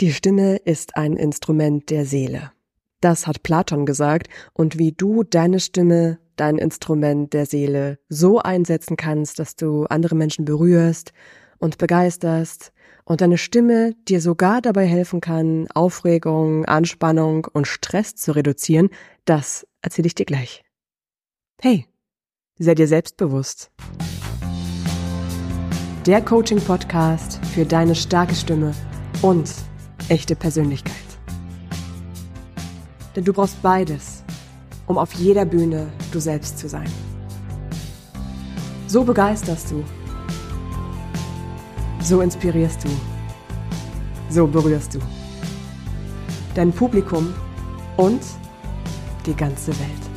Die Stimme ist ein Instrument der Seele. Das hat Platon gesagt, und wie du deine Stimme, dein Instrument der Seele so einsetzen kannst, dass du andere Menschen berührst und begeisterst und deine Stimme dir sogar dabei helfen kann, Aufregung, Anspannung und Stress zu reduzieren, das erzähle ich dir gleich. Hey, sei dir selbstbewusst. Der Coaching-Podcast für deine starke Stimme und echte Persönlichkeit. Denn du brauchst beides, um auf jeder Bühne du selbst zu sein. So begeisterst du. So inspirierst du. So berührst du. Dein Publikum und die ganze Welt.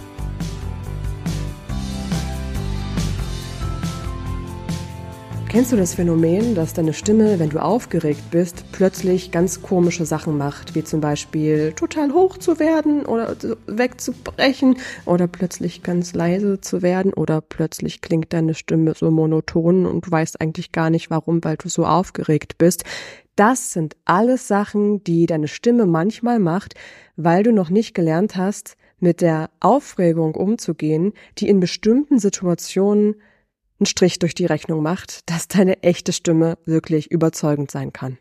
Kennst du das Phänomen, dass deine Stimme, wenn du aufgeregt bist, plötzlich ganz komische Sachen macht, wie zum Beispiel total hoch zu werden oder wegzubrechen oder plötzlich ganz leise zu werden oder plötzlich klingt deine Stimme so monoton und du weißt eigentlich gar nicht warum, weil du so aufgeregt bist. Das sind alles Sachen, die deine Stimme manchmal macht, weil du noch nicht gelernt hast, mit der Aufregung umzugehen, die in bestimmten Situationen einen Strich durch die Rechnung macht, dass deine echte Stimme wirklich überzeugend sein kann.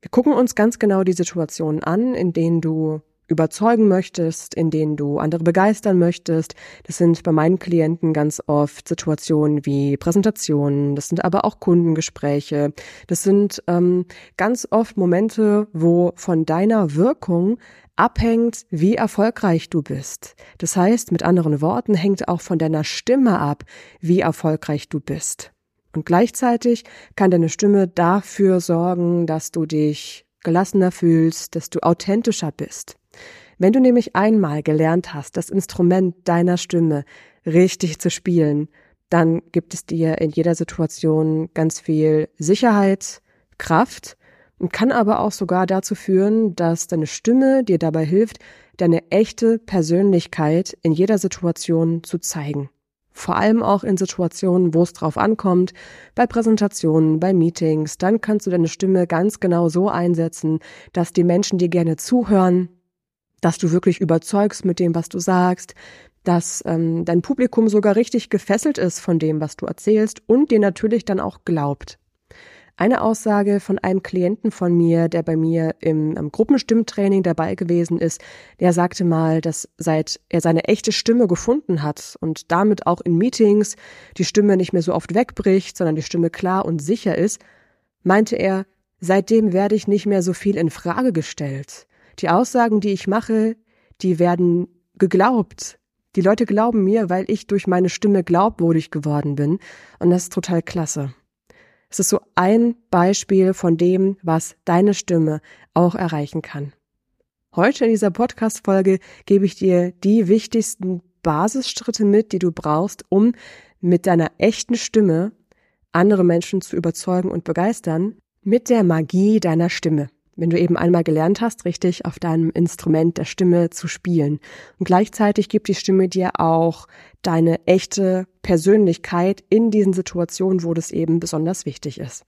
Wir gucken uns ganz genau die Situationen an, in denen du überzeugen möchtest, in denen du andere begeistern möchtest. Das sind bei meinen Klienten ganz oft Situationen wie Präsentationen, das sind aber auch Kundengespräche. Das sind ähm, ganz oft Momente, wo von deiner Wirkung abhängt, wie erfolgreich du bist. Das heißt, mit anderen Worten, hängt auch von deiner Stimme ab, wie erfolgreich du bist. Und gleichzeitig kann deine Stimme dafür sorgen, dass du dich gelassener fühlst, dass du authentischer bist. Wenn du nämlich einmal gelernt hast, das Instrument deiner Stimme richtig zu spielen, dann gibt es dir in jeder Situation ganz viel Sicherheit, Kraft und kann aber auch sogar dazu führen, dass deine Stimme dir dabei hilft, deine echte Persönlichkeit in jeder Situation zu zeigen. Vor allem auch in Situationen, wo es drauf ankommt, bei Präsentationen, bei Meetings, dann kannst du deine Stimme ganz genau so einsetzen, dass die Menschen dir gerne zuhören, dass du wirklich überzeugst mit dem, was du sagst, dass ähm, dein Publikum sogar richtig gefesselt ist von dem, was du erzählst und dir natürlich dann auch glaubt. Eine Aussage von einem Klienten von mir, der bei mir im, im Gruppenstimmtraining dabei gewesen ist, der sagte mal, dass seit er seine echte Stimme gefunden hat und damit auch in Meetings die Stimme nicht mehr so oft wegbricht, sondern die Stimme klar und sicher ist, meinte er, seitdem werde ich nicht mehr so viel in Frage gestellt. Die Aussagen, die ich mache, die werden geglaubt. Die Leute glauben mir, weil ich durch meine Stimme glaubwürdig geworden bin. Und das ist total klasse. Es ist so ein Beispiel von dem, was deine Stimme auch erreichen kann. Heute in dieser Podcast-Folge gebe ich dir die wichtigsten Basisschritte mit, die du brauchst, um mit deiner echten Stimme andere Menschen zu überzeugen und begeistern, mit der Magie deiner Stimme wenn du eben einmal gelernt hast, richtig auf deinem Instrument der Stimme zu spielen. Und gleichzeitig gibt die Stimme dir auch deine echte Persönlichkeit in diesen Situationen, wo das eben besonders wichtig ist.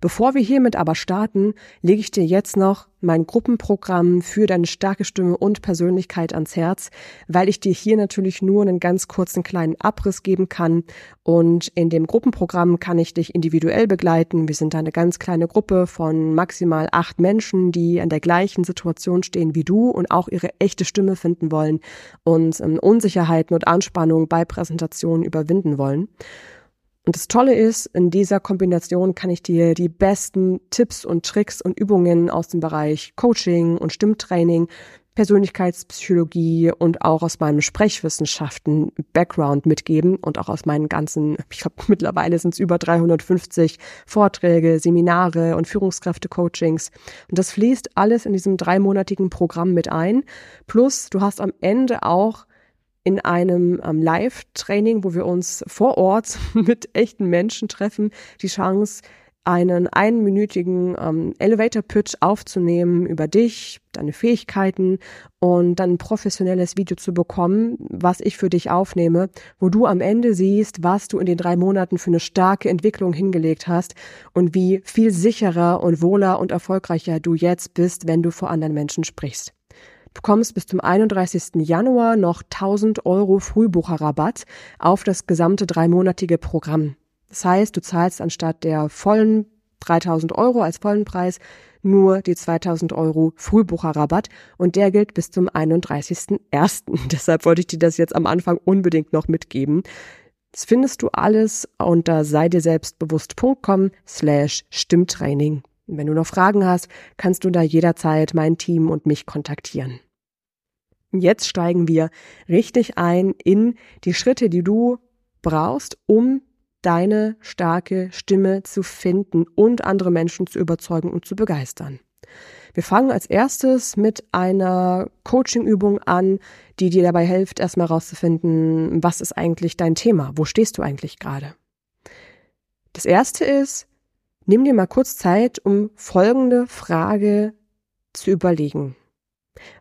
Bevor wir hiermit aber starten, lege ich dir jetzt noch mein Gruppenprogramm für deine starke Stimme und Persönlichkeit ans Herz, weil ich dir hier natürlich nur einen ganz kurzen kleinen Abriss geben kann. Und in dem Gruppenprogramm kann ich dich individuell begleiten. Wir sind eine ganz kleine Gruppe von maximal acht Menschen, die an der gleichen Situation stehen wie du und auch ihre echte Stimme finden wollen und ähm, Unsicherheiten und Anspannung bei Präsentationen überwinden wollen. Und das Tolle ist, in dieser Kombination kann ich dir die besten Tipps und Tricks und Übungen aus dem Bereich Coaching und Stimmtraining, Persönlichkeitspsychologie und auch aus meinem Sprechwissenschaften Background mitgeben und auch aus meinen ganzen, ich glaube mittlerweile sind es über 350 Vorträge, Seminare und Führungskräfte-Coachings. Und das fließt alles in diesem dreimonatigen Programm mit ein. Plus du hast am Ende auch in einem ähm, Live-Training, wo wir uns vor Ort mit echten Menschen treffen, die Chance, einen einminütigen ähm, Elevator-Pitch aufzunehmen über dich, deine Fähigkeiten und dann ein professionelles Video zu bekommen, was ich für dich aufnehme, wo du am Ende siehst, was du in den drei Monaten für eine starke Entwicklung hingelegt hast und wie viel sicherer und wohler und erfolgreicher du jetzt bist, wenn du vor anderen Menschen sprichst. Bekommst bis zum 31. Januar noch 1000 Euro Frühbucherrabatt auf das gesamte dreimonatige Programm. Das heißt, du zahlst anstatt der vollen 3000 Euro als vollen Preis nur die 2000 Euro Frühbucherrabatt und der gilt bis zum 31.01. Deshalb wollte ich dir das jetzt am Anfang unbedingt noch mitgeben. Das findest du alles unter seidirselbstbewusst.com slash Stimmtraining. Wenn du noch Fragen hast, kannst du da jederzeit mein Team und mich kontaktieren. Jetzt steigen wir richtig ein in die Schritte, die du brauchst, um deine starke Stimme zu finden und andere Menschen zu überzeugen und zu begeistern. Wir fangen als erstes mit einer Coaching-Übung an, die dir dabei hilft, erstmal herauszufinden, was ist eigentlich dein Thema? Wo stehst du eigentlich gerade? Das erste ist, nimm dir mal kurz Zeit, um folgende Frage zu überlegen.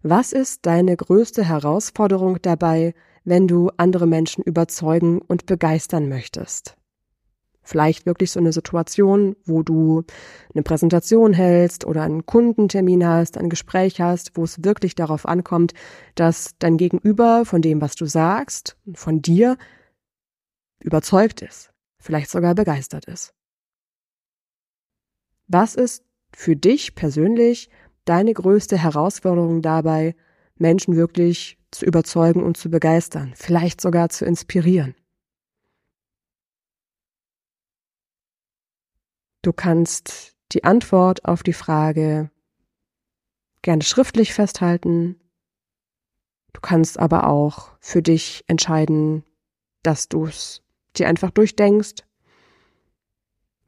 Was ist deine größte Herausforderung dabei, wenn du andere Menschen überzeugen und begeistern möchtest? Vielleicht wirklich so eine Situation, wo du eine Präsentation hältst oder einen Kundentermin hast, ein Gespräch hast, wo es wirklich darauf ankommt, dass dein Gegenüber von dem, was du sagst, von dir überzeugt ist, vielleicht sogar begeistert ist. Was ist für dich persönlich deine größte Herausforderung dabei, Menschen wirklich zu überzeugen und zu begeistern, vielleicht sogar zu inspirieren? Du kannst die Antwort auf die Frage gerne schriftlich festhalten. Du kannst aber auch für dich entscheiden, dass du es dir einfach durchdenkst.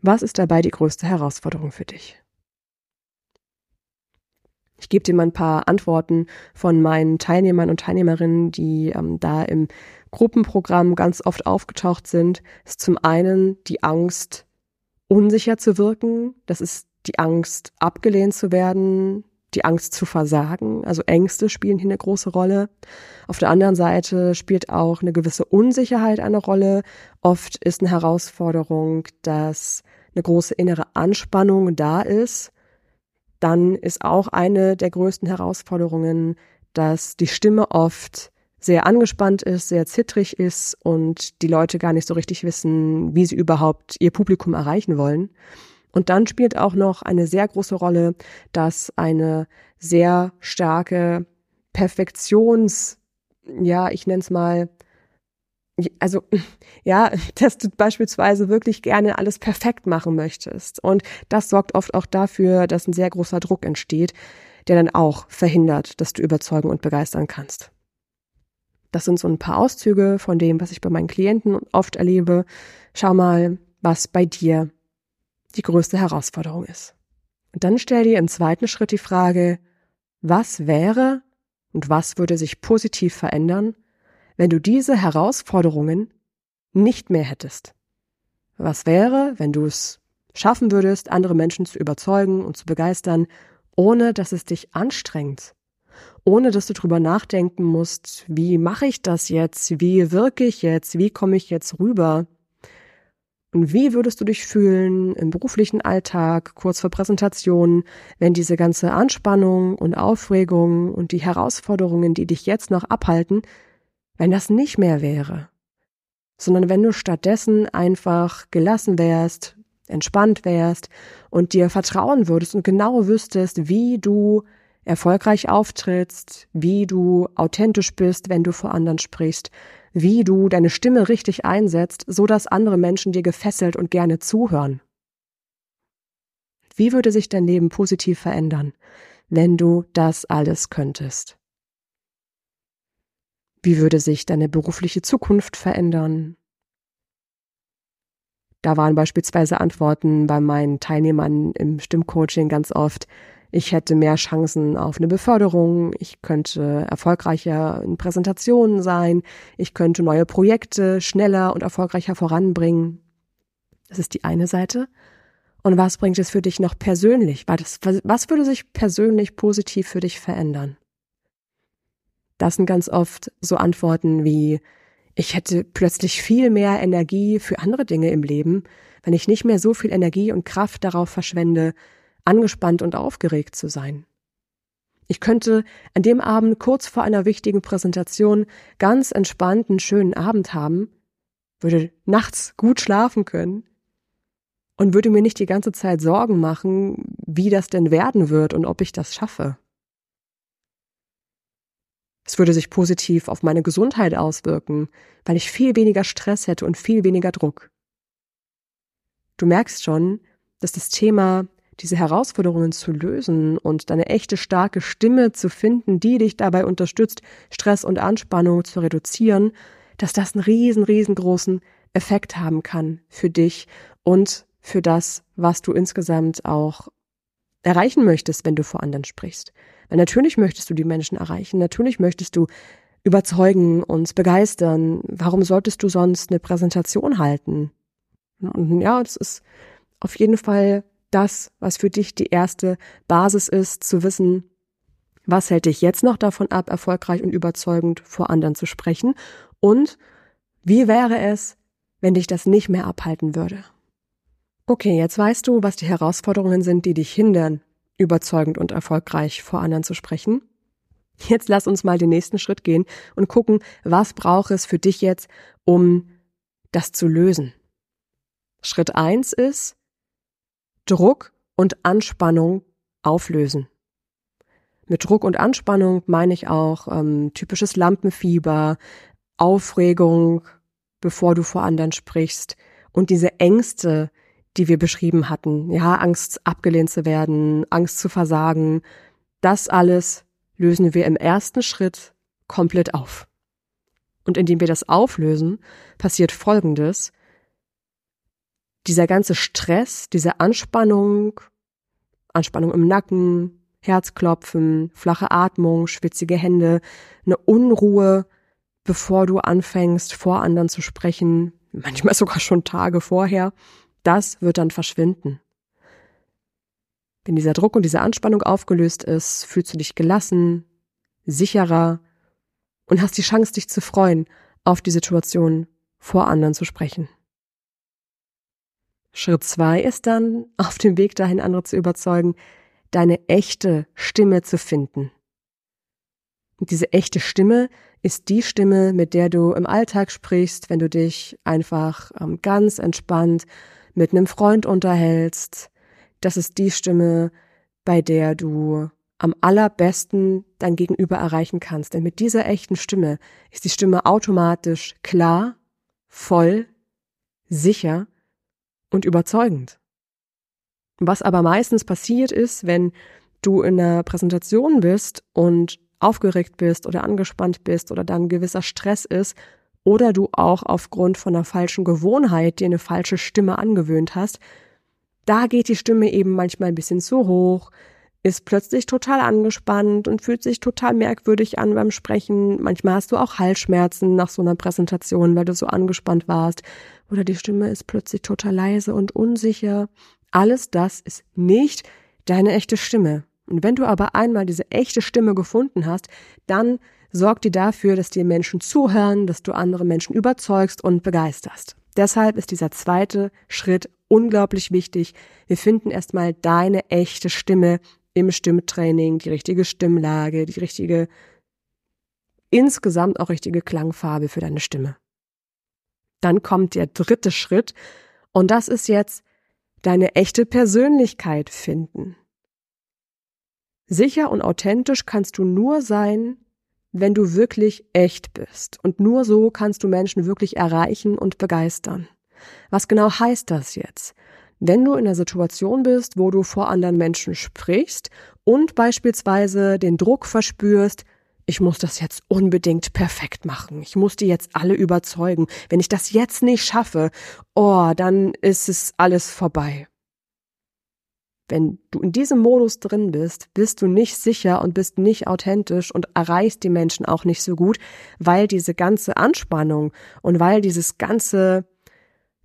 Was ist dabei die größte Herausforderung für dich? Ich gebe dir mal ein paar Antworten von meinen Teilnehmern und Teilnehmerinnen, die ähm, da im Gruppenprogramm ganz oft aufgetaucht sind. Das ist zum einen die Angst, unsicher zu wirken. Das ist die Angst, abgelehnt zu werden, die Angst zu versagen. Also Ängste spielen hier eine große Rolle. Auf der anderen Seite spielt auch eine gewisse Unsicherheit eine Rolle. Oft ist eine Herausforderung, dass eine große innere Anspannung da ist. Dann ist auch eine der größten Herausforderungen, dass die Stimme oft sehr angespannt ist, sehr zittrig ist und die Leute gar nicht so richtig wissen, wie sie überhaupt ihr Publikum erreichen wollen. Und dann spielt auch noch eine sehr große Rolle, dass eine sehr starke Perfektions, ja, ich nenne es mal, also ja, dass du beispielsweise wirklich gerne alles perfekt machen möchtest. Und das sorgt oft auch dafür, dass ein sehr großer Druck entsteht, der dann auch verhindert, dass du überzeugen und begeistern kannst. Das sind so ein paar Auszüge von dem, was ich bei meinen Klienten oft erlebe. Schau mal, was bei dir die größte Herausforderung ist. Und dann stell dir im zweiten Schritt die Frage, was wäre und was würde sich positiv verändern, wenn du diese Herausforderungen nicht mehr hättest? Was wäre, wenn du es schaffen würdest, andere Menschen zu überzeugen und zu begeistern, ohne dass es dich anstrengt, ohne dass du drüber nachdenken musst, wie mache ich das jetzt, wie wirke ich jetzt, wie komme ich jetzt rüber. Und wie würdest du dich fühlen im beruflichen Alltag, kurz vor Präsentationen, wenn diese ganze Anspannung und Aufregung und die Herausforderungen, die dich jetzt noch abhalten, wenn das nicht mehr wäre, sondern wenn du stattdessen einfach gelassen wärst, entspannt wärst und dir vertrauen würdest und genau wüsstest, wie du erfolgreich auftrittst, wie du authentisch bist, wenn du vor anderen sprichst, wie du deine Stimme richtig einsetzt, so dass andere Menschen dir gefesselt und gerne zuhören. Wie würde sich dein Leben positiv verändern, wenn du das alles könntest? Wie würde sich deine berufliche Zukunft verändern? Da waren beispielsweise Antworten bei meinen Teilnehmern im Stimmcoaching ganz oft, ich hätte mehr Chancen auf eine Beförderung, ich könnte erfolgreicher in Präsentationen sein, ich könnte neue Projekte schneller und erfolgreicher voranbringen. Das ist die eine Seite. Und was bringt es für dich noch persönlich? Was würde sich persönlich positiv für dich verändern? Das sind ganz oft so Antworten wie, ich hätte plötzlich viel mehr Energie für andere Dinge im Leben, wenn ich nicht mehr so viel Energie und Kraft darauf verschwende, angespannt und aufgeregt zu sein. Ich könnte an dem Abend kurz vor einer wichtigen Präsentation ganz entspannten, schönen Abend haben, würde nachts gut schlafen können und würde mir nicht die ganze Zeit Sorgen machen, wie das denn werden wird und ob ich das schaffe. Es würde sich positiv auf meine Gesundheit auswirken, weil ich viel weniger Stress hätte und viel weniger Druck. Du merkst schon, dass das Thema, diese Herausforderungen zu lösen und deine echte starke Stimme zu finden, die dich dabei unterstützt, Stress und Anspannung zu reduzieren, dass das einen riesen, riesengroßen Effekt haben kann für dich und für das, was du insgesamt auch erreichen möchtest, wenn du vor anderen sprichst. Weil natürlich möchtest du die Menschen erreichen, natürlich möchtest du überzeugen und begeistern. Warum solltest du sonst eine Präsentation halten? Und ja, das ist auf jeden Fall das, was für dich die erste Basis ist, zu wissen, was hält dich jetzt noch davon ab, erfolgreich und überzeugend vor anderen zu sprechen? Und wie wäre es, wenn dich das nicht mehr abhalten würde? Okay, jetzt weißt du, was die Herausforderungen sind, die dich hindern, überzeugend und erfolgreich vor anderen zu sprechen. Jetzt lass uns mal den nächsten Schritt gehen und gucken, was braucht es für dich jetzt, um das zu lösen. Schritt eins ist Druck und Anspannung auflösen. Mit Druck und Anspannung meine ich auch ähm, typisches Lampenfieber, Aufregung, bevor du vor anderen sprichst und diese Ängste, die wir beschrieben hatten. Ja, Angst abgelehnt zu werden, Angst zu versagen. Das alles lösen wir im ersten Schritt komplett auf. Und indem wir das auflösen, passiert Folgendes. Dieser ganze Stress, diese Anspannung, Anspannung im Nacken, Herzklopfen, flache Atmung, schwitzige Hände, eine Unruhe, bevor du anfängst, vor anderen zu sprechen, manchmal sogar schon Tage vorher, das wird dann verschwinden. Wenn dieser Druck und diese Anspannung aufgelöst ist, fühlst du dich gelassen, sicherer und hast die Chance, dich zu freuen, auf die Situation vor anderen zu sprechen. Schritt zwei ist dann, auf dem Weg dahin, andere zu überzeugen, deine echte Stimme zu finden. Und diese echte Stimme ist die Stimme, mit der du im Alltag sprichst, wenn du dich einfach ähm, ganz entspannt mit einem Freund unterhältst. Das ist die Stimme, bei der du am allerbesten dein Gegenüber erreichen kannst. Denn mit dieser echten Stimme ist die Stimme automatisch klar, voll, sicher und überzeugend. Was aber meistens passiert ist, wenn du in einer Präsentation bist und aufgeregt bist oder angespannt bist oder dann gewisser Stress ist oder du auch aufgrund von einer falschen Gewohnheit dir eine falsche Stimme angewöhnt hast, da geht die Stimme eben manchmal ein bisschen zu hoch, ist plötzlich total angespannt und fühlt sich total merkwürdig an beim Sprechen. Manchmal hast du auch Halsschmerzen nach so einer Präsentation, weil du so angespannt warst. Oder die Stimme ist plötzlich total leise und unsicher. Alles das ist nicht deine echte Stimme. Und wenn du aber einmal diese echte Stimme gefunden hast, dann sorgt die dafür, dass dir Menschen zuhören, dass du andere Menschen überzeugst und begeisterst. Deshalb ist dieser zweite Schritt unglaublich wichtig. Wir finden erstmal deine echte Stimme im Stimmtraining, die richtige Stimmlage, die richtige, insgesamt auch richtige Klangfarbe für deine Stimme. Dann kommt der dritte Schritt und das ist jetzt deine echte Persönlichkeit finden. Sicher und authentisch kannst du nur sein, wenn du wirklich echt bist. Und nur so kannst du Menschen wirklich erreichen und begeistern. Was genau heißt das jetzt? Wenn du in einer Situation bist, wo du vor anderen Menschen sprichst und beispielsweise den Druck verspürst, ich muss das jetzt unbedingt perfekt machen. Ich muss die jetzt alle überzeugen. Wenn ich das jetzt nicht schaffe, oh, dann ist es alles vorbei. Wenn du in diesem Modus drin bist, bist du nicht sicher und bist nicht authentisch und erreichst die Menschen auch nicht so gut, weil diese ganze Anspannung und weil dieses ganze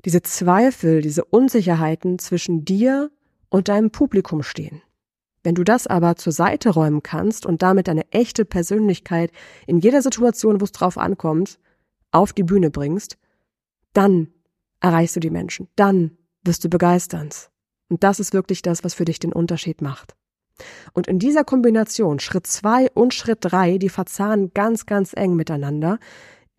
diese Zweifel, diese Unsicherheiten zwischen dir und deinem Publikum stehen. Wenn du das aber zur Seite räumen kannst und damit deine echte Persönlichkeit in jeder Situation, wo es drauf ankommt, auf die Bühne bringst, dann erreichst du die Menschen, dann wirst du begeisternd. Und das ist wirklich das, was für dich den Unterschied macht. Und in dieser Kombination Schritt zwei und Schritt drei, die verzahnen ganz, ganz eng miteinander,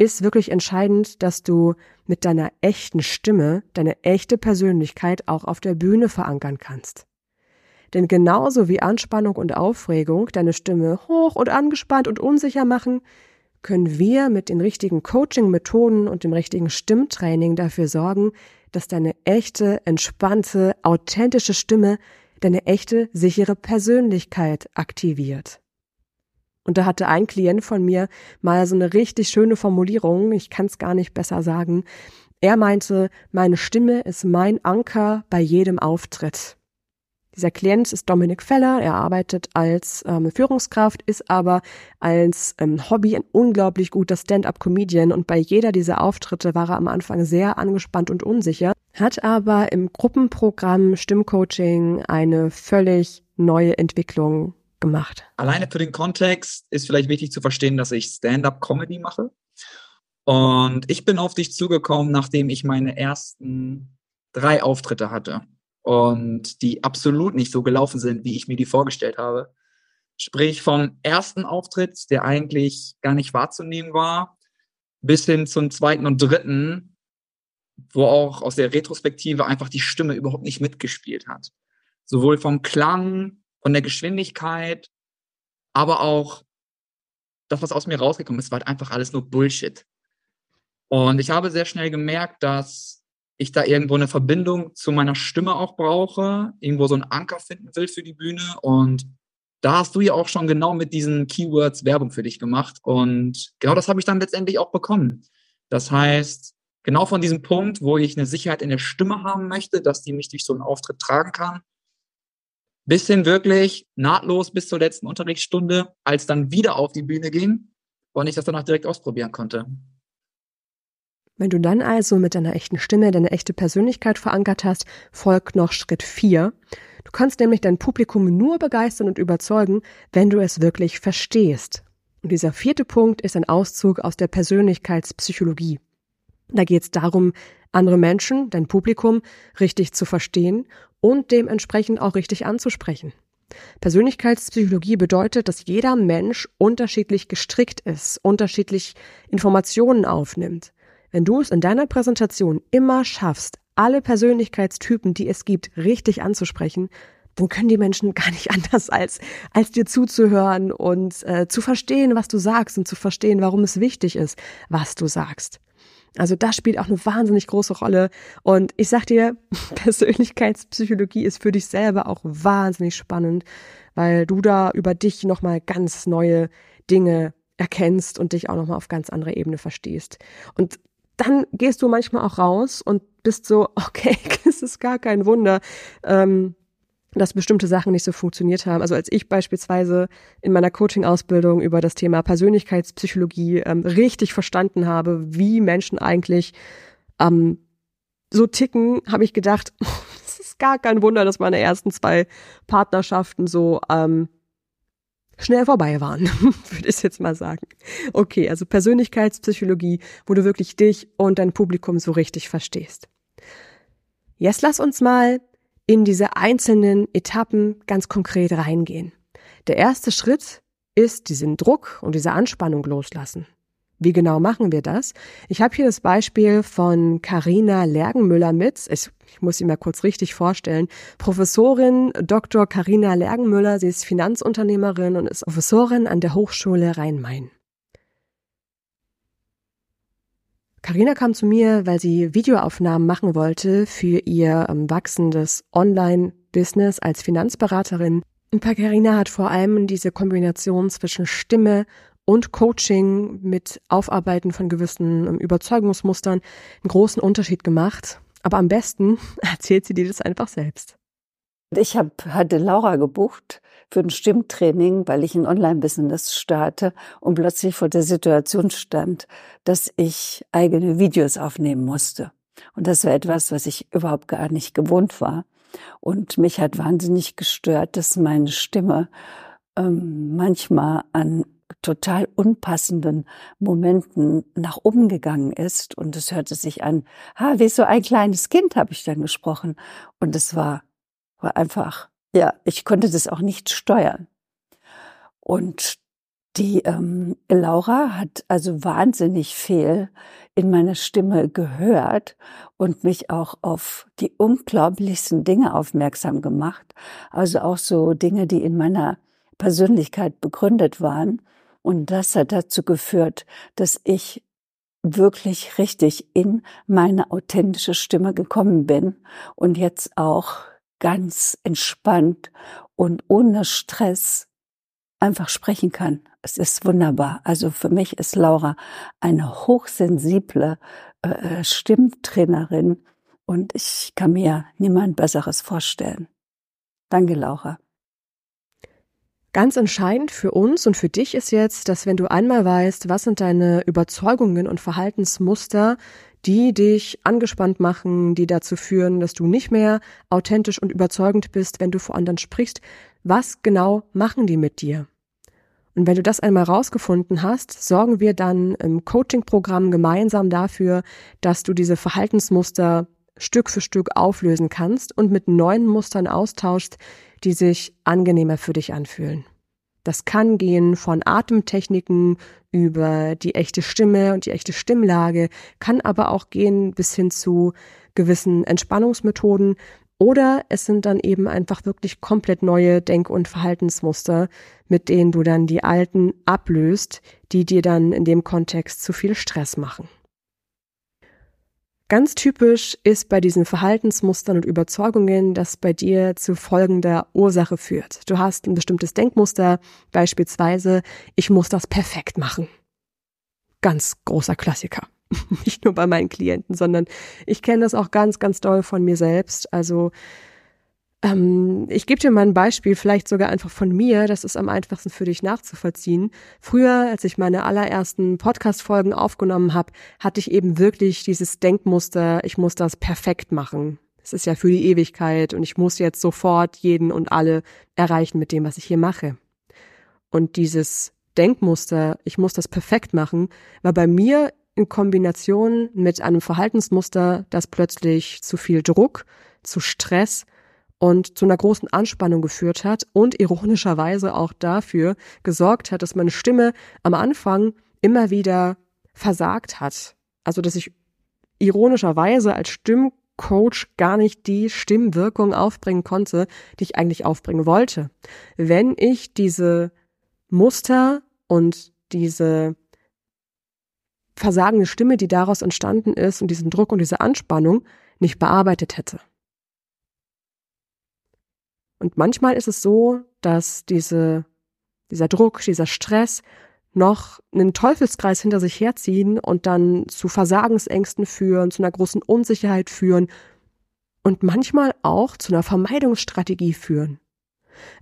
ist wirklich entscheidend, dass du mit deiner echten Stimme, deine echte Persönlichkeit auch auf der Bühne verankern kannst. Denn genauso wie Anspannung und Aufregung deine Stimme hoch und angespannt und unsicher machen, können wir mit den richtigen Coaching-Methoden und dem richtigen Stimmtraining dafür sorgen, dass deine echte, entspannte, authentische Stimme deine echte, sichere Persönlichkeit aktiviert. Und da hatte ein Klient von mir mal so eine richtig schöne Formulierung, ich kann es gar nicht besser sagen. Er meinte, meine Stimme ist mein Anker bei jedem Auftritt. Dieser Klient ist Dominik Feller. Er arbeitet als ähm, Führungskraft, ist aber als ähm, Hobby ein unglaublich guter Stand-up-Comedian und bei jeder dieser Auftritte war er am Anfang sehr angespannt und unsicher, hat aber im Gruppenprogramm Stimmcoaching eine völlig neue Entwicklung gemacht. Alleine für den Kontext ist vielleicht wichtig zu verstehen, dass ich Stand-up-Comedy mache. Und ich bin auf dich zugekommen, nachdem ich meine ersten drei Auftritte hatte und die absolut nicht so gelaufen sind, wie ich mir die vorgestellt habe. Sprich vom ersten Auftritt, der eigentlich gar nicht wahrzunehmen war, bis hin zum zweiten und dritten, wo auch aus der Retrospektive einfach die Stimme überhaupt nicht mitgespielt hat. Sowohl vom Klang, von der Geschwindigkeit, aber auch das, was aus mir rausgekommen ist, war halt einfach alles nur Bullshit. Und ich habe sehr schnell gemerkt, dass ich da irgendwo eine Verbindung zu meiner Stimme auch brauche, irgendwo so einen Anker finden will für die Bühne. Und da hast du ja auch schon genau mit diesen Keywords Werbung für dich gemacht. Und genau das habe ich dann letztendlich auch bekommen. Das heißt, genau von diesem Punkt, wo ich eine Sicherheit in der Stimme haben möchte, dass die mich durch so einen Auftritt tragen kann, bis hin wirklich nahtlos bis zur letzten Unterrichtsstunde, als dann wieder auf die Bühne ging und ich das danach direkt ausprobieren konnte. Wenn du dann also mit deiner echten Stimme deine echte Persönlichkeit verankert hast, folgt noch Schritt 4. Du kannst nämlich dein Publikum nur begeistern und überzeugen, wenn du es wirklich verstehst. Und dieser vierte Punkt ist ein Auszug aus der Persönlichkeitspsychologie. Da geht es darum, andere Menschen, dein Publikum, richtig zu verstehen und dementsprechend auch richtig anzusprechen. Persönlichkeitspsychologie bedeutet, dass jeder Mensch unterschiedlich gestrickt ist, unterschiedlich Informationen aufnimmt. Wenn du es in deiner Präsentation immer schaffst, alle Persönlichkeitstypen, die es gibt, richtig anzusprechen, dann können die Menschen gar nicht anders als, als dir zuzuhören und äh, zu verstehen, was du sagst und zu verstehen, warum es wichtig ist, was du sagst. Also das spielt auch eine wahnsinnig große Rolle. Und ich sag dir, Persönlichkeitspsychologie ist für dich selber auch wahnsinnig spannend, weil du da über dich nochmal ganz neue Dinge erkennst und dich auch nochmal auf ganz andere Ebene verstehst. Und dann gehst du manchmal auch raus und bist so, okay, es ist gar kein Wunder, ähm, dass bestimmte Sachen nicht so funktioniert haben. Also als ich beispielsweise in meiner Coaching-Ausbildung über das Thema Persönlichkeitspsychologie ähm, richtig verstanden habe, wie Menschen eigentlich ähm, so ticken, habe ich gedacht, es ist gar kein Wunder, dass meine ersten zwei Partnerschaften so ähm, schnell vorbei waren, würde ich jetzt mal sagen. Okay, also Persönlichkeitspsychologie, wo du wirklich dich und dein Publikum so richtig verstehst. Jetzt lass uns mal in diese einzelnen Etappen ganz konkret reingehen. Der erste Schritt ist diesen Druck und diese Anspannung loslassen. Wie genau machen wir das? Ich habe hier das Beispiel von Karina Lergenmüller mit. Ich, ich muss sie mal kurz richtig vorstellen. Professorin Dr. Karina Lergenmüller. Sie ist Finanzunternehmerin und ist Professorin an der Hochschule Rhein-Main. Karina kam zu mir, weil sie Videoaufnahmen machen wollte für ihr ähm, wachsendes Online-Business als Finanzberaterin. Und Karina hat vor allem diese Kombination zwischen Stimme und Coaching mit Aufarbeiten von gewissen ähm, Überzeugungsmustern einen großen Unterschied gemacht. Aber am besten erzählt sie dir das einfach selbst. Ich hab, hatte Laura gebucht für ein Stimmtraining, weil ich ein Online-Business starte und plötzlich vor der Situation stand, dass ich eigene Videos aufnehmen musste. Und das war etwas, was ich überhaupt gar nicht gewohnt war. Und mich hat wahnsinnig gestört, dass meine Stimme ähm, manchmal an total unpassenden Momenten nach oben gegangen ist. Und es hörte sich an, ha, wie so ein kleines Kind habe ich dann gesprochen. Und es war, war einfach, ja, ich konnte das auch nicht steuern. Und die ähm, Laura hat also wahnsinnig viel in meiner Stimme gehört und mich auch auf die unglaublichsten Dinge aufmerksam gemacht. Also auch so Dinge, die in meiner Persönlichkeit begründet waren. Und das hat dazu geführt, dass ich wirklich richtig in meine authentische Stimme gekommen bin und jetzt auch ganz entspannt und ohne Stress einfach sprechen kann. Es ist wunderbar. Also für mich ist Laura eine hochsensible äh, Stimmtrainerin und ich kann mir niemand Besseres vorstellen. Danke, Laura. Ganz entscheidend für uns und für dich ist jetzt, dass wenn du einmal weißt, was sind deine Überzeugungen und Verhaltensmuster, die dich angespannt machen, die dazu führen, dass du nicht mehr authentisch und überzeugend bist, wenn du vor anderen sprichst, was genau machen die mit dir? Und wenn du das einmal rausgefunden hast, sorgen wir dann im Coaching-Programm gemeinsam dafür, dass du diese Verhaltensmuster Stück für Stück auflösen kannst und mit neuen Mustern austauschst, die sich angenehmer für dich anfühlen. Das kann gehen von Atemtechniken über die echte Stimme und die echte Stimmlage, kann aber auch gehen bis hin zu gewissen Entspannungsmethoden, oder es sind dann eben einfach wirklich komplett neue Denk- und Verhaltensmuster, mit denen du dann die alten ablöst, die dir dann in dem Kontext zu viel Stress machen. Ganz typisch ist bei diesen Verhaltensmustern und Überzeugungen, dass bei dir zu folgender Ursache führt. Du hast ein bestimmtes Denkmuster, beispielsweise, ich muss das perfekt machen. Ganz großer Klassiker. nicht nur bei meinen Klienten, sondern ich kenne das auch ganz, ganz doll von mir selbst. Also ähm, ich gebe dir mal ein Beispiel, vielleicht sogar einfach von mir, das ist am einfachsten für dich nachzuvollziehen. Früher, als ich meine allerersten Podcast-Folgen aufgenommen habe, hatte ich eben wirklich dieses Denkmuster, ich muss das perfekt machen. Es ist ja für die Ewigkeit und ich muss jetzt sofort jeden und alle erreichen mit dem, was ich hier mache. Und dieses Denkmuster, ich muss das perfekt machen, war bei mir in Kombination mit einem Verhaltensmuster, das plötzlich zu viel Druck, zu Stress und zu einer großen Anspannung geführt hat und ironischerweise auch dafür gesorgt hat, dass meine Stimme am Anfang immer wieder versagt hat. Also dass ich ironischerweise als Stimmcoach gar nicht die Stimmwirkung aufbringen konnte, die ich eigentlich aufbringen wollte. Wenn ich diese Muster und diese versagende Stimme, die daraus entstanden ist und diesen Druck und diese Anspannung nicht bearbeitet hätte. Und manchmal ist es so, dass diese, dieser Druck, dieser Stress noch einen Teufelskreis hinter sich herziehen und dann zu Versagensängsten führen, zu einer großen Unsicherheit führen und manchmal auch zu einer Vermeidungsstrategie führen.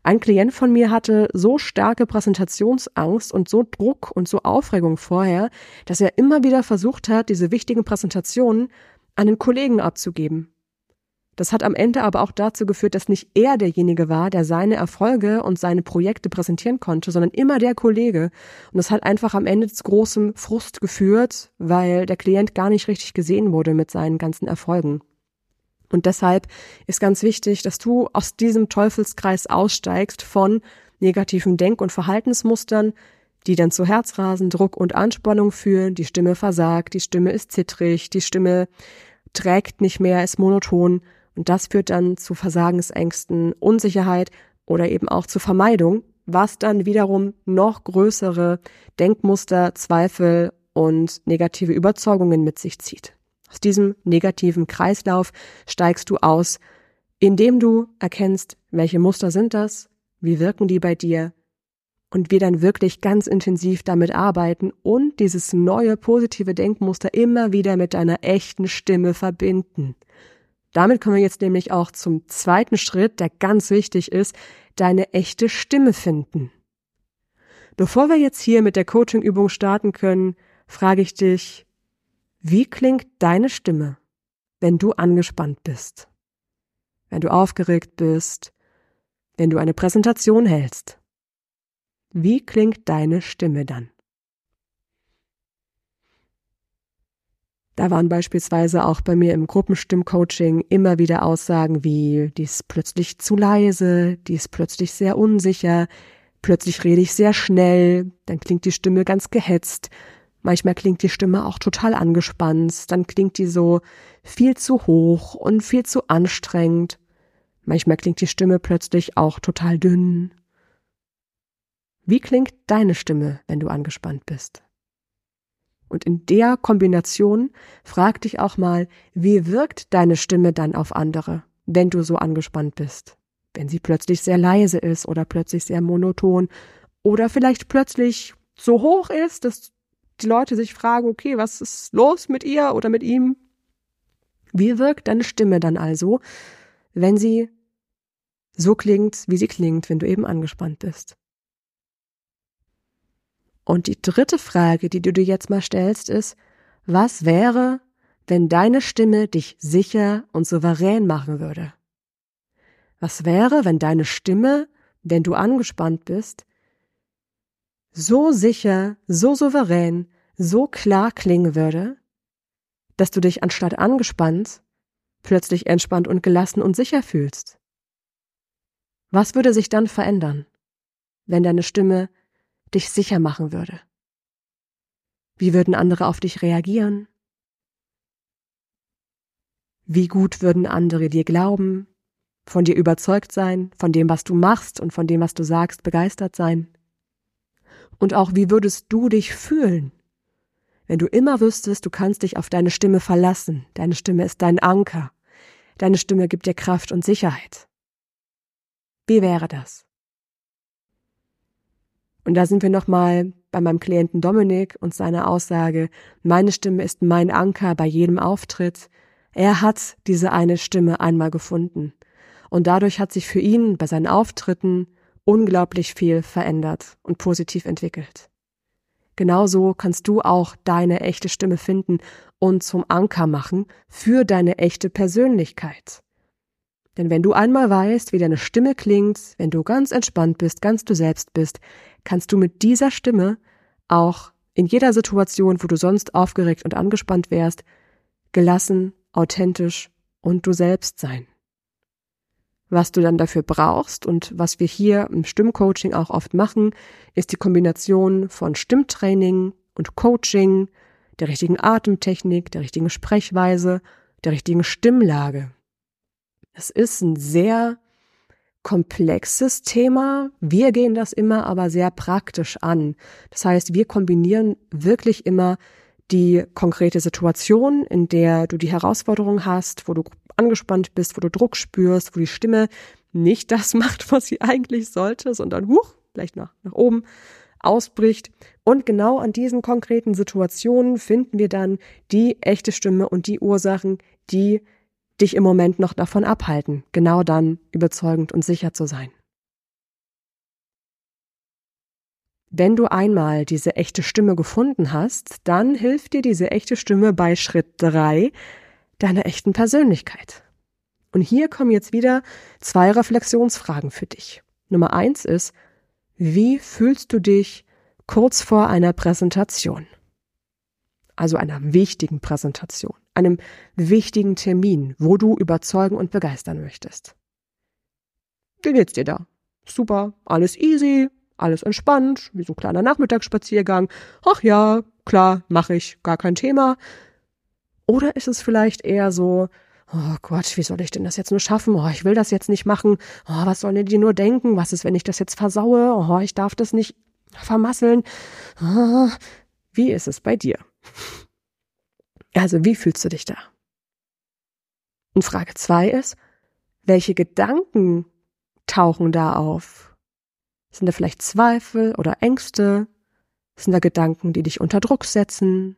Ein Klient von mir hatte so starke Präsentationsangst und so Druck und so Aufregung vorher, dass er immer wieder versucht hat, diese wichtigen Präsentationen an den Kollegen abzugeben. Das hat am Ende aber auch dazu geführt, dass nicht er derjenige war, der seine Erfolge und seine Projekte präsentieren konnte, sondern immer der Kollege. Und das hat einfach am Ende zu großem Frust geführt, weil der Klient gar nicht richtig gesehen wurde mit seinen ganzen Erfolgen. Und deshalb ist ganz wichtig, dass du aus diesem Teufelskreis aussteigst von negativen Denk- und Verhaltensmustern, die dann zu Herzrasen, Druck und Anspannung führen. Die Stimme versagt, die Stimme ist zittrig, die Stimme trägt nicht mehr, ist monoton. Und das führt dann zu Versagensängsten, Unsicherheit oder eben auch zu Vermeidung, was dann wiederum noch größere Denkmuster, Zweifel und negative Überzeugungen mit sich zieht. Aus diesem negativen Kreislauf steigst du aus, indem du erkennst, welche Muster sind das, wie wirken die bei dir und wir dann wirklich ganz intensiv damit arbeiten und dieses neue positive Denkmuster immer wieder mit deiner echten Stimme verbinden. Damit kommen wir jetzt nämlich auch zum zweiten Schritt, der ganz wichtig ist, deine echte Stimme finden. Bevor wir jetzt hier mit der Coaching-Übung starten können, frage ich dich, wie klingt deine Stimme? wenn du angespannt bist, wenn du aufgeregt bist, wenn du eine Präsentation hältst? Wie klingt deine Stimme dann? Da waren beispielsweise auch bei mir im Gruppenstimmcoaching immer wieder Aussagen wie, die ist plötzlich zu leise, die ist plötzlich sehr unsicher, plötzlich rede ich sehr schnell, dann klingt die Stimme ganz gehetzt, manchmal klingt die Stimme auch total angespannt, dann klingt die so viel zu hoch und viel zu anstrengend, manchmal klingt die Stimme plötzlich auch total dünn. Wie klingt deine Stimme, wenn du angespannt bist? Und in der Kombination frag dich auch mal, wie wirkt deine Stimme dann auf andere, wenn du so angespannt bist? Wenn sie plötzlich sehr leise ist oder plötzlich sehr monoton oder vielleicht plötzlich so hoch ist, dass die Leute sich fragen, okay, was ist los mit ihr oder mit ihm? Wie wirkt deine Stimme dann also, wenn sie so klingt, wie sie klingt, wenn du eben angespannt bist? Und die dritte Frage, die du dir jetzt mal stellst, ist, was wäre, wenn deine Stimme dich sicher und souverän machen würde? Was wäre, wenn deine Stimme, wenn du angespannt bist, so sicher, so souverän, so klar klingen würde, dass du dich anstatt angespannt plötzlich entspannt und gelassen und sicher fühlst? Was würde sich dann verändern, wenn deine Stimme dich sicher machen würde? Wie würden andere auf dich reagieren? Wie gut würden andere dir glauben, von dir überzeugt sein, von dem, was du machst und von dem, was du sagst, begeistert sein? Und auch wie würdest du dich fühlen, wenn du immer wüsstest, du kannst dich auf deine Stimme verlassen, deine Stimme ist dein Anker, deine Stimme gibt dir Kraft und Sicherheit? Wie wäre das? Und da sind wir nochmal bei meinem Klienten Dominik und seiner Aussage, meine Stimme ist mein Anker bei jedem Auftritt. Er hat diese eine Stimme einmal gefunden. Und dadurch hat sich für ihn bei seinen Auftritten unglaublich viel verändert und positiv entwickelt. Genauso kannst du auch deine echte Stimme finden und zum Anker machen für deine echte Persönlichkeit. Denn wenn du einmal weißt, wie deine Stimme klingt, wenn du ganz entspannt bist, ganz du selbst bist, kannst du mit dieser Stimme auch in jeder Situation, wo du sonst aufgeregt und angespannt wärst, gelassen, authentisch und du selbst sein. Was du dann dafür brauchst und was wir hier im Stimmcoaching auch oft machen, ist die Kombination von Stimmtraining und Coaching, der richtigen Atemtechnik, der richtigen Sprechweise, der richtigen Stimmlage. Es ist ein sehr komplexes Thema. Wir gehen das immer aber sehr praktisch an. Das heißt, wir kombinieren wirklich immer die konkrete Situation, in der du die Herausforderung hast, wo du angespannt bist, wo du Druck spürst, wo die Stimme nicht das macht, was sie eigentlich sollte, sondern huch, vielleicht nach, nach oben ausbricht. Und genau an diesen konkreten Situationen finden wir dann die echte Stimme und die Ursachen, die dich im Moment noch davon abhalten, genau dann überzeugend und sicher zu sein. Wenn du einmal diese echte Stimme gefunden hast, dann hilft dir diese echte Stimme bei Schritt drei deiner echten Persönlichkeit. Und hier kommen jetzt wieder zwei Reflexionsfragen für dich. Nummer eins ist, wie fühlst du dich kurz vor einer Präsentation? Also einer wichtigen Präsentation einem wichtigen Termin, wo du überzeugen und begeistern möchtest. Wie geht's dir da? Super, alles easy, alles entspannt, wie so ein kleiner Nachmittagsspaziergang. Ach ja, klar, mache ich, gar kein Thema. Oder ist es vielleicht eher so, oh Gott, wie soll ich denn das jetzt nur schaffen? Oh, ich will das jetzt nicht machen. Oh, was sollen die nur denken? Was ist, wenn ich das jetzt versaue? Oh, ich darf das nicht vermasseln. Oh, wie ist es bei dir? Also wie fühlst du dich da? Und Frage zwei ist, welche Gedanken tauchen da auf? Sind da vielleicht Zweifel oder Ängste? Sind da Gedanken, die dich unter Druck setzen?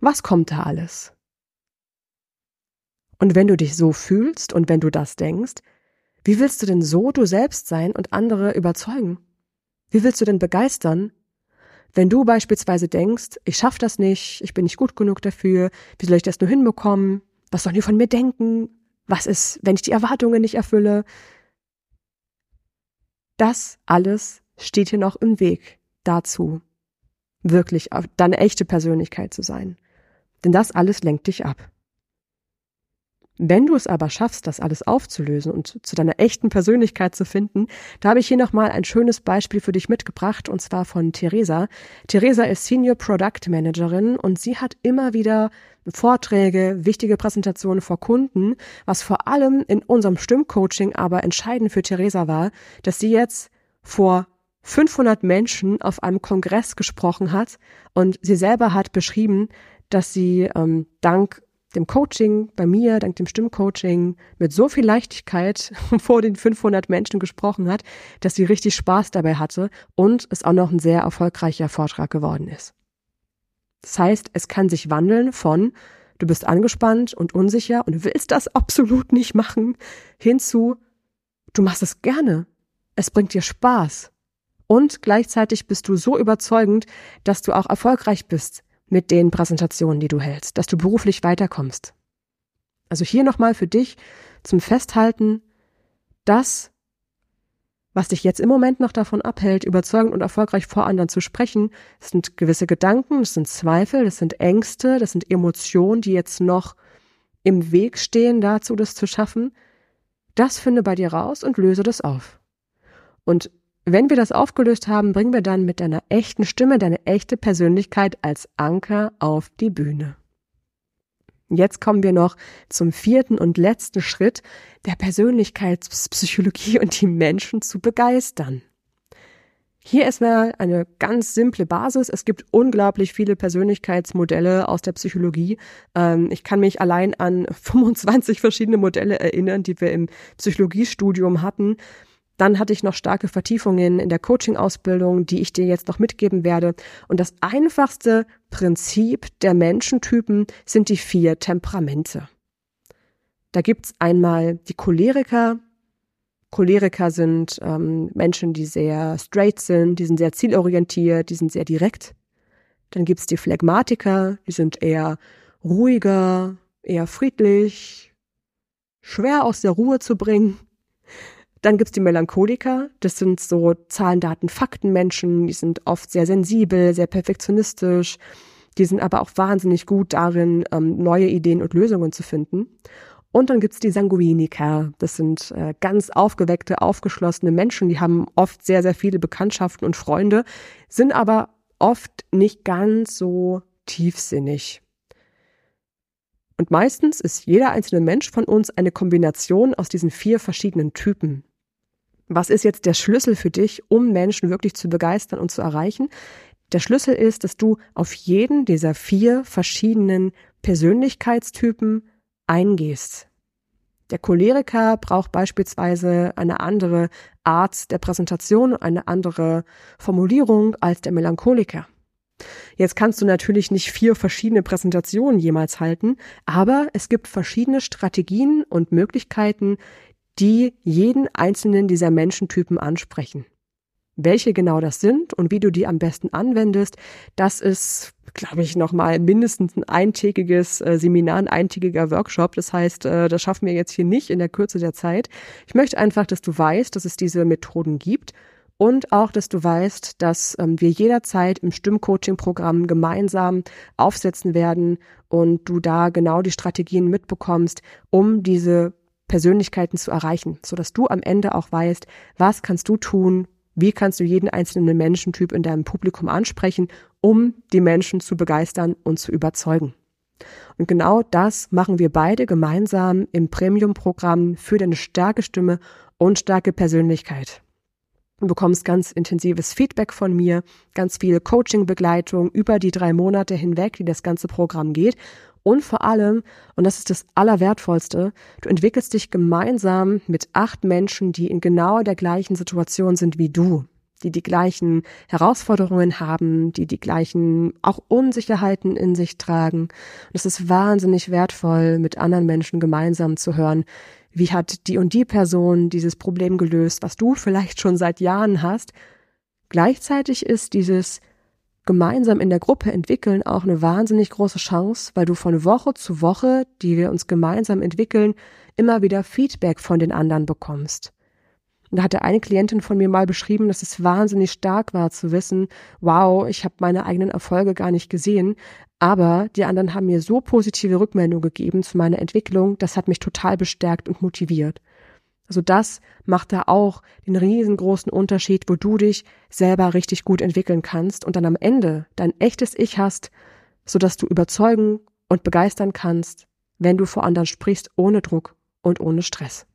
Was kommt da alles? Und wenn du dich so fühlst und wenn du das denkst, wie willst du denn so du selbst sein und andere überzeugen? Wie willst du denn begeistern, wenn du beispielsweise denkst, ich schaffe das nicht, ich bin nicht gut genug dafür, wie soll ich das nur hinbekommen, Was sollen die von mir denken? Was ist, wenn ich die Erwartungen nicht erfülle? Das alles steht hier noch im Weg dazu, wirklich deine echte Persönlichkeit zu sein. Denn das alles lenkt dich ab. Wenn du es aber schaffst, das alles aufzulösen und zu deiner echten Persönlichkeit zu finden, da habe ich hier nochmal ein schönes Beispiel für dich mitgebracht, und zwar von Theresa. Theresa ist Senior Product Managerin und sie hat immer wieder Vorträge, wichtige Präsentationen vor Kunden, was vor allem in unserem Stimmcoaching aber entscheidend für Theresa war, dass sie jetzt vor 500 Menschen auf einem Kongress gesprochen hat und sie selber hat beschrieben, dass sie ähm, dank dem Coaching bei mir, dank dem Stimmcoaching mit so viel Leichtigkeit vor den 500 Menschen gesprochen hat, dass sie richtig Spaß dabei hatte und es auch noch ein sehr erfolgreicher Vortrag geworden ist. Das heißt, es kann sich wandeln von du bist angespannt und unsicher und willst das absolut nicht machen, hinzu du machst es gerne. Es bringt dir Spaß. Und gleichzeitig bist du so überzeugend, dass du auch erfolgreich bist mit den Präsentationen, die du hältst, dass du beruflich weiterkommst. Also hier nochmal für dich zum Festhalten, das, was dich jetzt im Moment noch davon abhält, überzeugend und erfolgreich vor anderen zu sprechen, sind gewisse Gedanken, das sind Zweifel, das sind Ängste, das sind Emotionen, die jetzt noch im Weg stehen dazu, das zu schaffen. Das finde bei dir raus und löse das auf. Und wenn wir das aufgelöst haben, bringen wir dann mit deiner echten Stimme deine echte Persönlichkeit als Anker auf die Bühne. Jetzt kommen wir noch zum vierten und letzten Schritt der Persönlichkeitspsychologie und die Menschen zu begeistern. Hier ist mal eine ganz simple Basis. Es gibt unglaublich viele Persönlichkeitsmodelle aus der Psychologie. Ähm, ich kann mich allein an 25 verschiedene Modelle erinnern, die wir im Psychologiestudium hatten. Dann hatte ich noch starke Vertiefungen in der Coaching-Ausbildung, die ich dir jetzt noch mitgeben werde. Und das einfachste Prinzip der Menschentypen sind die vier Temperamente. Da gibt's einmal die Choleriker. Choleriker sind ähm, Menschen, die sehr straight sind, die sind sehr zielorientiert, die sind sehr direkt. Dann gibt's die Phlegmatiker, die sind eher ruhiger, eher friedlich, schwer aus der Ruhe zu bringen. Dann gibt's die Melancholiker, das sind so Zahlen, Daten, Fakten Menschen, die sind oft sehr sensibel, sehr perfektionistisch, die sind aber auch wahnsinnig gut darin, ähm, neue Ideen und Lösungen zu finden. Und dann gibt's die Sanguiniker, das sind äh, ganz aufgeweckte, aufgeschlossene Menschen, die haben oft sehr, sehr viele Bekanntschaften und Freunde, sind aber oft nicht ganz so tiefsinnig. Und meistens ist jeder einzelne Mensch von uns eine Kombination aus diesen vier verschiedenen Typen. Was ist jetzt der Schlüssel für dich, um Menschen wirklich zu begeistern und zu erreichen? Der Schlüssel ist, dass du auf jeden dieser vier verschiedenen Persönlichkeitstypen eingehst. Der Choleriker braucht beispielsweise eine andere Art der Präsentation, eine andere Formulierung als der Melancholiker. Jetzt kannst du natürlich nicht vier verschiedene Präsentationen jemals halten, aber es gibt verschiedene Strategien und Möglichkeiten, die jeden einzelnen dieser Menschentypen ansprechen. Welche genau das sind und wie du die am besten anwendest, das ist, glaube ich, nochmal mindestens ein eintägiges äh, Seminar, ein eintägiger Workshop. Das heißt, äh, das schaffen wir jetzt hier nicht in der Kürze der Zeit. Ich möchte einfach, dass du weißt, dass es diese Methoden gibt und auch, dass du weißt, dass ähm, wir jederzeit im Stimmcoaching-Programm gemeinsam aufsetzen werden und du da genau die Strategien mitbekommst, um diese Persönlichkeiten zu erreichen, so dass du am Ende auch weißt, was kannst du tun, wie kannst du jeden einzelnen Menschentyp in deinem Publikum ansprechen, um die Menschen zu begeistern und zu überzeugen. Und genau das machen wir beide gemeinsam im Premium-Programm für deine starke Stimme und starke Persönlichkeit. Du bekommst ganz intensives Feedback von mir, ganz viel Coaching-Begleitung über die drei Monate hinweg, die das ganze Programm geht und vor allem, und das ist das Allerwertvollste, du entwickelst dich gemeinsam mit acht Menschen, die in genau der gleichen Situation sind wie du, die die gleichen Herausforderungen haben, die die gleichen auch Unsicherheiten in sich tragen. Und es ist wahnsinnig wertvoll, mit anderen Menschen gemeinsam zu hören, wie hat die und die Person dieses Problem gelöst, was du vielleicht schon seit Jahren hast. Gleichzeitig ist dieses gemeinsam in der Gruppe entwickeln auch eine wahnsinnig große Chance, weil du von Woche zu Woche, die wir uns gemeinsam entwickeln, immer wieder Feedback von den anderen bekommst. Und da hatte eine Klientin von mir mal beschrieben, dass es wahnsinnig stark war zu wissen, wow, ich habe meine eigenen Erfolge gar nicht gesehen, aber die anderen haben mir so positive Rückmeldungen gegeben zu meiner Entwicklung, das hat mich total bestärkt und motiviert. Also das macht da auch den riesengroßen Unterschied, wo du dich selber richtig gut entwickeln kannst und dann am Ende dein echtes Ich hast, sodass du überzeugen und begeistern kannst, wenn du vor anderen sprichst, ohne Druck und ohne Stress.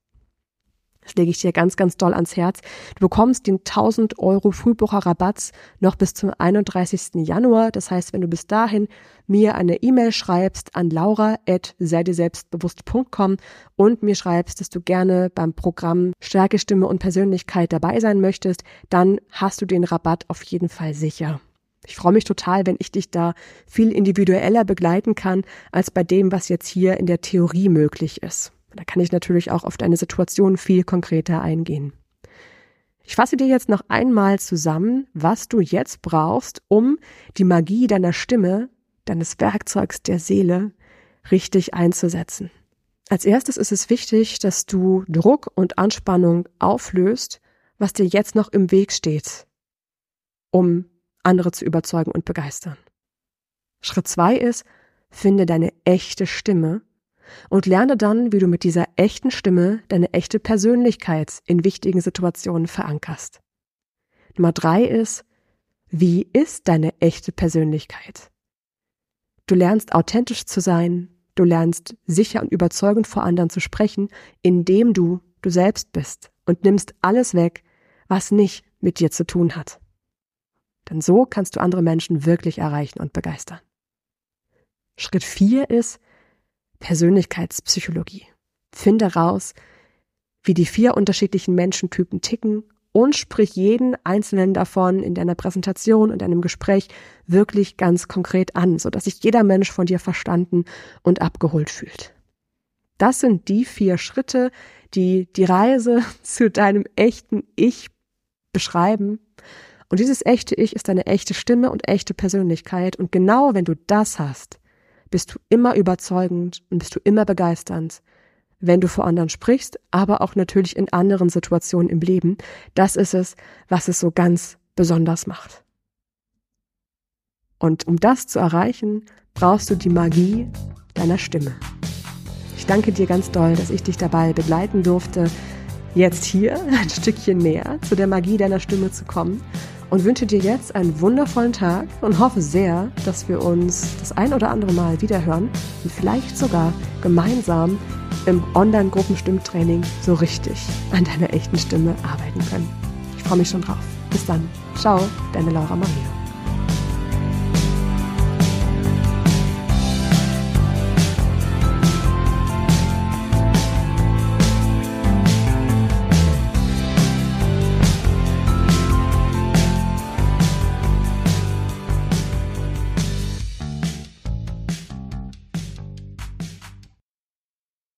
Das lege ich dir ganz, ganz doll ans Herz. Du bekommst den 1000 Euro Frühbucherrabatt noch bis zum 31. Januar. Das heißt, wenn du bis dahin mir eine E-Mail schreibst an laura.seideselbstbewusst.com und mir schreibst, dass du gerne beim Programm Stärke, Stimme und Persönlichkeit dabei sein möchtest, dann hast du den Rabatt auf jeden Fall sicher. Ich freue mich total, wenn ich dich da viel individueller begleiten kann, als bei dem, was jetzt hier in der Theorie möglich ist. Da kann ich natürlich auch auf deine Situation viel konkreter eingehen. Ich fasse dir jetzt noch einmal zusammen, was du jetzt brauchst, um die Magie deiner Stimme, deines Werkzeugs der Seele, richtig einzusetzen. Als erstes ist es wichtig, dass du Druck und Anspannung auflöst, was dir jetzt noch im Weg steht, um andere zu überzeugen und begeistern. Schritt zwei ist, finde deine echte Stimme und lerne dann, wie du mit dieser echten Stimme deine echte Persönlichkeit in wichtigen Situationen verankerst. Nummer drei ist, wie ist deine echte Persönlichkeit? Du lernst authentisch zu sein, du lernst sicher und überzeugend vor anderen zu sprechen, indem du du selbst bist und nimmst alles weg, was nicht mit dir zu tun hat. Denn so kannst du andere Menschen wirklich erreichen und begeistern. Schritt vier ist, Persönlichkeitspsychologie. Finde raus, wie die vier unterschiedlichen Menschentypen ticken und sprich jeden einzelnen davon in deiner Präsentation und deinem Gespräch wirklich ganz konkret an, sodass sich jeder Mensch von dir verstanden und abgeholt fühlt. Das sind die vier Schritte, die die Reise zu deinem echten Ich beschreiben. Und dieses echte Ich ist deine echte Stimme und echte Persönlichkeit. Und genau wenn du das hast, bist du immer überzeugend und bist du immer begeisternd, wenn du vor anderen sprichst, aber auch natürlich in anderen Situationen im Leben. Das ist es, was es so ganz besonders macht. Und um das zu erreichen, brauchst du die Magie deiner Stimme. Ich danke dir ganz doll, dass ich dich dabei begleiten durfte, jetzt hier ein Stückchen näher zu der Magie deiner Stimme zu kommen und wünsche dir jetzt einen wundervollen Tag und hoffe sehr, dass wir uns das ein oder andere Mal wiederhören und vielleicht sogar gemeinsam im Online-Gruppenstimmtraining so richtig an deiner echten Stimme arbeiten können. Ich freue mich schon drauf. Bis dann. Ciao, deine Laura Maria.